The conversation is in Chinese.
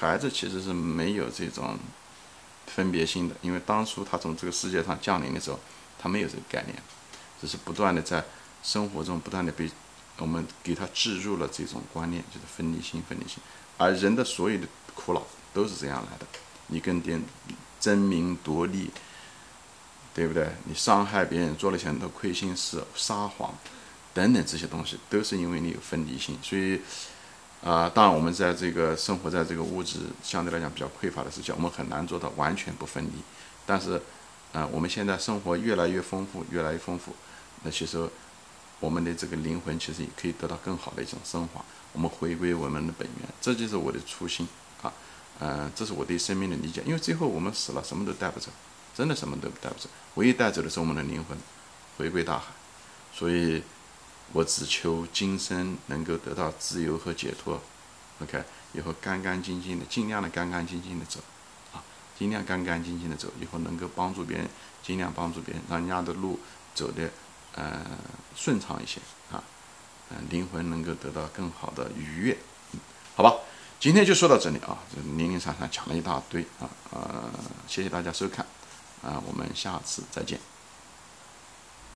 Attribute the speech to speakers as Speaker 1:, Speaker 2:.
Speaker 1: 孩子其实是没有这种分别心的，因为当初他从这个世界上降临的时候，他没有这个概念，只是不断的在生活中不断的被我们给他置入了这种观念，就是分离心，分离心。而人的所有的苦恼都是这样来的，你跟别人争名夺利，对不对？你伤害别人，做了很多亏心事，撒谎等等这些东西，都是因为你有分离心，所以。啊，当然，我们在这个生活在这个物质相对来讲比较匮乏的时期，我们很难做到完全不分离。但是，啊，我们现在生活越来越丰富，越来越丰富，那其实我们的这个灵魂其实也可以得到更好的一种升华。我们回归我们的本源，这就是我的初心啊。嗯，这是我对生命的理解。因为最后我们死了，什么都带不走，真的什么都带不走。唯一带走的是我们的灵魂，回归大海。所以。我只求今生能够得到自由和解脱，OK，以后干干净净的，尽量的干干净净的走，啊，尽量干干净净的走，以后能够帮助别人，尽量帮助别人，让人家的路走的呃顺畅一些。啊，嗯，灵魂能够得到更好的愉悦，嗯，好吧，今天就说到这里啊，这零零散散讲了一大堆啊，呃，谢谢大家收看，啊，我们下次再见。